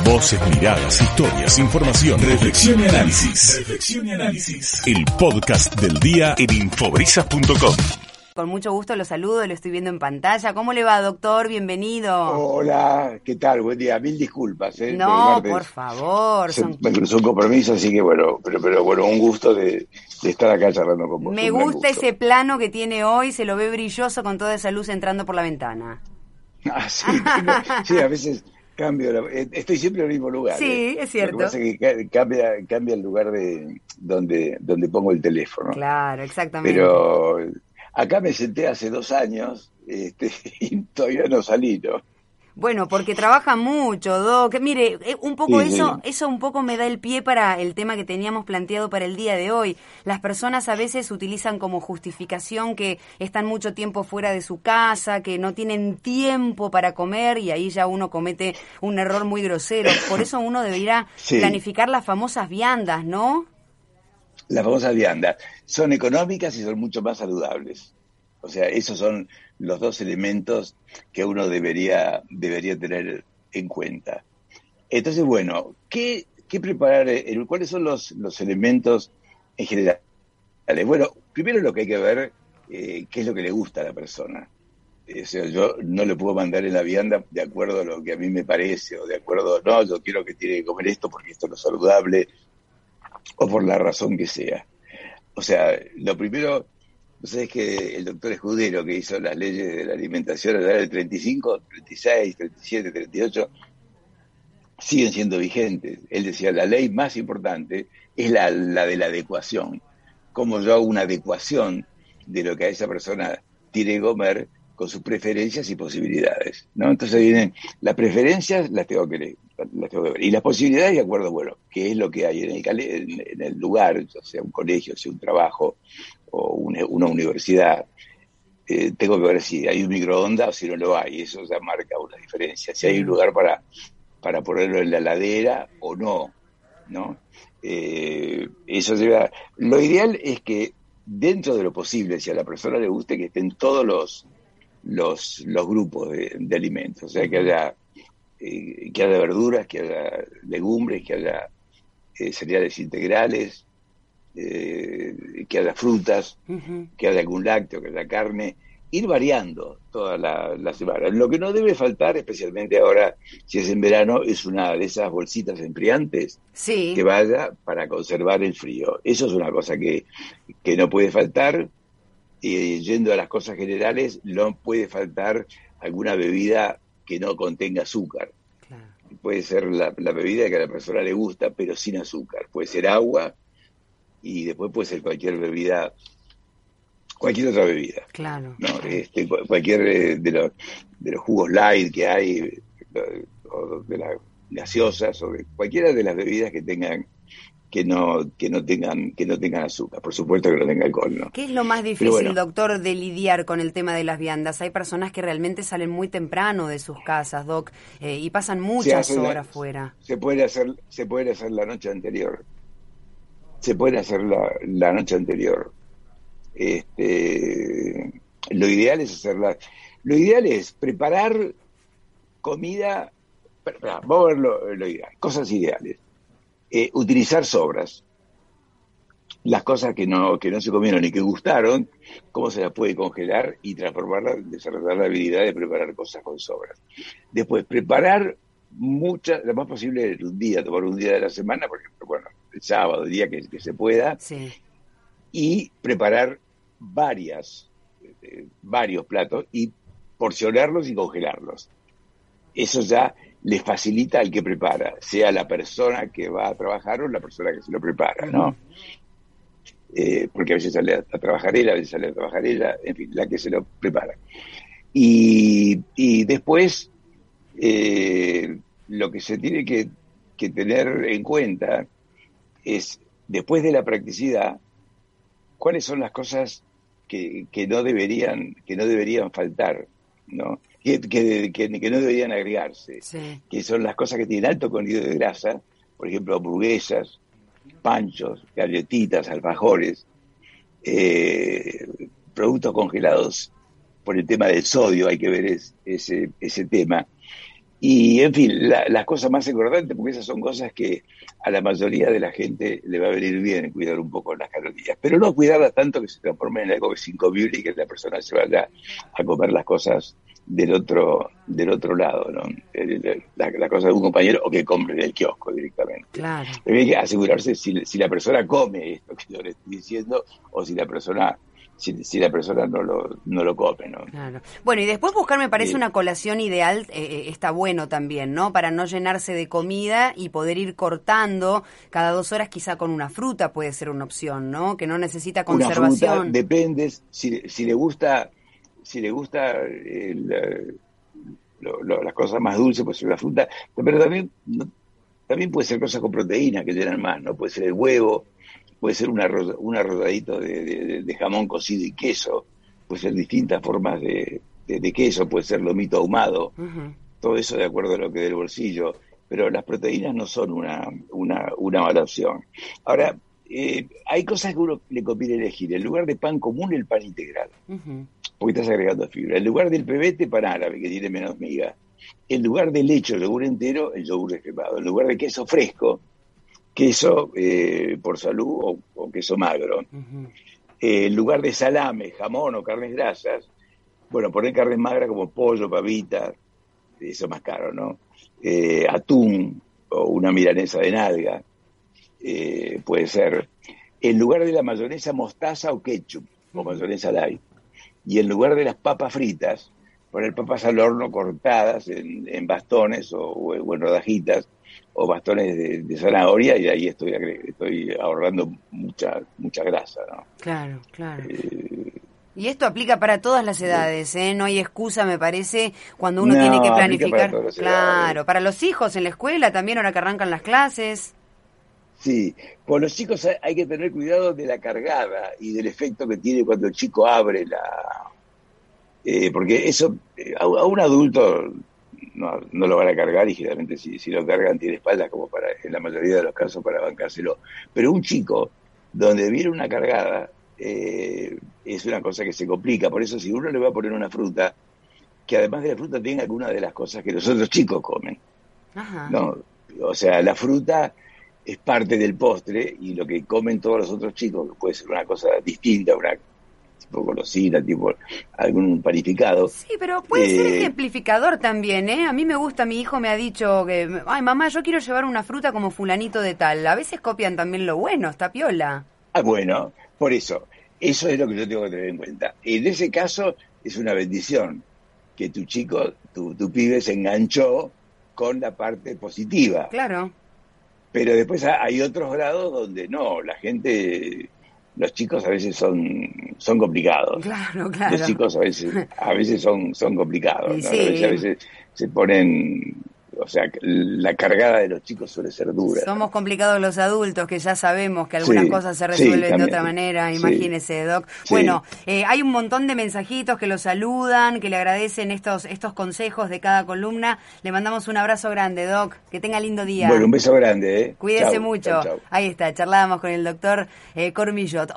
Voces, miradas, historias, información, reflexión y análisis. Reflexión y análisis. El podcast del día en infobrisas.com. Con mucho gusto lo saludo, lo estoy viendo en pantalla. ¿Cómo le va, doctor? Bienvenido. Hola, ¿qué tal? Buen día. Mil disculpas. ¿eh? No, por favor. Son... Me cruzó un compromiso, así que bueno, pero, pero bueno, un gusto de, estar acá charlando con vos. Me gusta ese plano que tiene hoy, se lo ve brilloso con toda esa luz entrando por la ventana. Ah, sí, sí a veces cambio, eh, estoy siempre en el mismo lugar. Sí, ¿eh? es cierto. Lo que pasa es que cambia, cambia el lugar de donde, donde pongo el teléfono. Claro, exactamente. Pero Acá me senté hace dos años este, y todavía no salí, ¿no? Bueno, porque trabaja mucho, Doc. Mire, eh, un poco eso, eso un poco me da el pie para el tema que teníamos planteado para el día de hoy. Las personas a veces utilizan como justificación que están mucho tiempo fuera de su casa, que no tienen tiempo para comer y ahí ya uno comete un error muy grosero. Por eso uno debería planificar las famosas viandas, ¿no? las famosas viandas, son económicas y son mucho más saludables. O sea, esos son los dos elementos que uno debería, debería tener en cuenta. Entonces, bueno, ¿qué, qué preparar? ¿Cuáles son los, los elementos en general? Bueno, primero lo que hay que ver, eh, qué es lo que le gusta a la persona. Eh, o sea, yo no le puedo mandar en la vianda de acuerdo a lo que a mí me parece, o de acuerdo, no, yo quiero que tiene que comer esto porque esto es saludable, o por la razón que sea. O sea, lo primero, es que el doctor Escudero, que hizo las leyes de la alimentación a del 35, 36, 37, 38, siguen siendo vigentes. Él decía, la ley más importante es la, la de la adecuación. Como yo hago una adecuación de lo que a esa persona tiene que comer con sus preferencias y posibilidades, ¿no? Entonces vienen las preferencias, las tengo que, que ver. Y las posibilidades, de acuerdo, bueno, qué es lo que hay en, el lugar, sea un colegio, sea un trabajo o una, universidad. Eh, tengo que ver si hay un microondas o si no lo hay, eso ya marca una diferencia. Si hay un lugar para, para ponerlo en la ladera o no, ¿no? Eh, eso lleva... Lo ideal es que dentro de lo posible, si a la persona le guste, que estén todos los los, los grupos de, alimentos, o sea, que haya, eh, que haya verduras, que haya legumbres, que haya eh, cereales integrales, eh, que haya frutas, que haya algún lácteo, que haya carne, ir variando toda la, la, semana. Lo que no debe faltar, especialmente ahora, si es en verano, es una de esas bolsitas enfriantes que vaya para conservar el frío. Eso es una cosa que, que no puede faltar y yendo a las cosas generales, no puede faltar alguna bebida que no contenga azúcar. Puede ser la, bebida que a la persona le gusta, pero sin azúcar. Puede ser agua y después puede ser cualquier bebida, cualquier otra bebida. Claro. ¿no? Este, cualquier eh, de los, de los jugos light que hay, o de las gaseosas, o de cualquiera de las bebidas que tengan que no que no tengan que no tengan azúcar por supuesto que no tenga alcohol no qué es lo más difícil doctor de lidiar con el tema de las viandas hay personas que realmente salen muy temprano de sus casas doc eh, y pasan muchas horas fuera se puede hacer se puede hacer la noche anterior se puede hacer la, la noche anterior este lo ideal es hacerla lo ideal es preparar comida vamos a ver lo, ideal cosas ideales eh, utilizar sobras. Las cosas que no, que no se comieron y que gustaron, cómo se las puede congelar y transformarlas, desarrollar la habilidad de preparar cosas con sobras. Después, preparar muchas, lo más posible un día, tomar un día de la semana, por ejemplo, bueno, el sábado, el día que, se pueda, y preparar varias, eh, varios platos y porcionarlos y congelarlos. Eso ya le facilita al que prepara, sea la persona que va a trabajar o la persona que se lo prepara, ¿no? Eh, porque a veces sale a, trabajar ella, a veces sale a trabajar ella, en fin, la que se lo prepara. Y, después, eh, lo que se tiene que, tener en cuenta es, después de la practicidad, cuáles son las cosas que, que no deberían, que no deberían faltar, ¿no? que, que, no deberían agregarse, que son las cosas que tienen alto contenido de grasa, por ejemplo, hamburguesas, panchos, galletitas, alfajores, eh, productos congelados. Por el tema del sodio hay que ver ese, ese tema. Y, en fin, las cosas más importantes, porque esas son cosas que a la mayoría de la gente le va a venir bien cuidar un poco las calorías, pero no cuidarlas tanto que se transforme en algo que es incomible y que la persona se vaya a comer las cosas del otro del otro lado, ¿no? La, cosa de un compañero o que compre en el kiosco directamente. Claro. hay que asegurarse si, si la persona come esto que yo le estoy diciendo o si la persona si, la persona no lo, no lo come, ¿no? Claro. Bueno, y después buscar me parece una colación ideal, eh, eh, está bueno también, ¿no? Para no llenarse de comida y poder ir cortando cada dos horas quizá con una fruta puede ser una opción, ¿no? Que no necesita conservación. Una depende, si, si le gusta, si le gusta las cosas más dulces, pues una fruta, pero también, también puede ser cosas con proteína que llenan más, ¿no? Puede ser el huevo, puede ser una, un arrodadito de, jamón cocido y queso, puede ser distintas formas de, queso, puede ser lomito ahumado, todo eso de acuerdo a lo que dé el bolsillo, pero las proteínas no son una, una, una mala opción. Ahora, eh, hay cosas que uno le conviene elegir. En lugar de pan común, el pan integral, porque estás agregando fibra. En lugar del pebete, pan árabe, que tiene menos miga. En lugar de leche o yogur entero, el yogur descremado. En lugar de queso fresco, queso eh, por salud o, queso magro. Eh, en lugar de salame, jamón o carnes grasas, bueno, poner carne magra como pollo, pavita, eso es más caro, ¿no? Eh, atún o una milanesa de nalga, puede ser. En lugar de la mayonesa, mostaza o ketchup, o mayonesa light. Y en lugar de las papas fritas, poner papas al horno cortadas en, bastones o en rodajitas, o bastones de, zanahoria y ahí estoy estoy ahorrando mucha mucha grasa ¿no? claro claro eh, y esto aplica para todas las edades, ¿eh? No hay excusa, me parece, cuando uno tiene que planificar. claro, para los hijos en la escuela también, ahora que arrancan las clases. Sí, por los chicos hay que tener cuidado de la cargada y del efecto que tiene cuando el chico abre la... Eh, porque eso, eh, a un adulto no, no lo van a cargar y generalmente si, si lo cargan tiene espaldas como para, en la mayoría de los casos, para bancárselo. Pero un chico donde viene una cargada eh, es una cosa que se complica. Por eso si uno le va a poner una fruta, que además de la fruta tenga alguna de las cosas que los otros chicos comen. ¿no? O sea, la fruta es parte del postre y lo que comen todos los otros chicos, puede ser una cosa distinta, una tipo golosina, tipo algún panificado. Sí, pero puede ser eh, ejemplificador también, ¿eh? A mí me gusta, mi hijo me ha dicho que, ay mamá, yo quiero llevar una fruta como fulanito de tal. A veces copian también lo bueno, está piola. Ah, bueno, por eso, eso es lo que yo tengo que tener en cuenta. En ese caso es una bendición que tu chico, tu, tu pibe se enganchó con la parte positiva. Claro. Pero después hay otros grados donde no, la gente los chicos a veces son, son complicados. Claro, claro. Los chicos a veces, a veces son, son complicados. a veces se ponen o sea, la cargada de los chicos suele ser dura. Somos complicados los adultos, que ya sabemos que algunas cosas se resuelven de otra manera, imagínese, Doc. Bueno, eh, hay un montón de mensajitos que lo saludan, que le agradecen estos, estos consejos de cada columna. Le mandamos un abrazo grande, Doc. Que tenga lindo día. Bueno, un beso grande, ¿eh? Cuídese mucho. Ahí está, charlábamos con el doctor eh, Cormillot.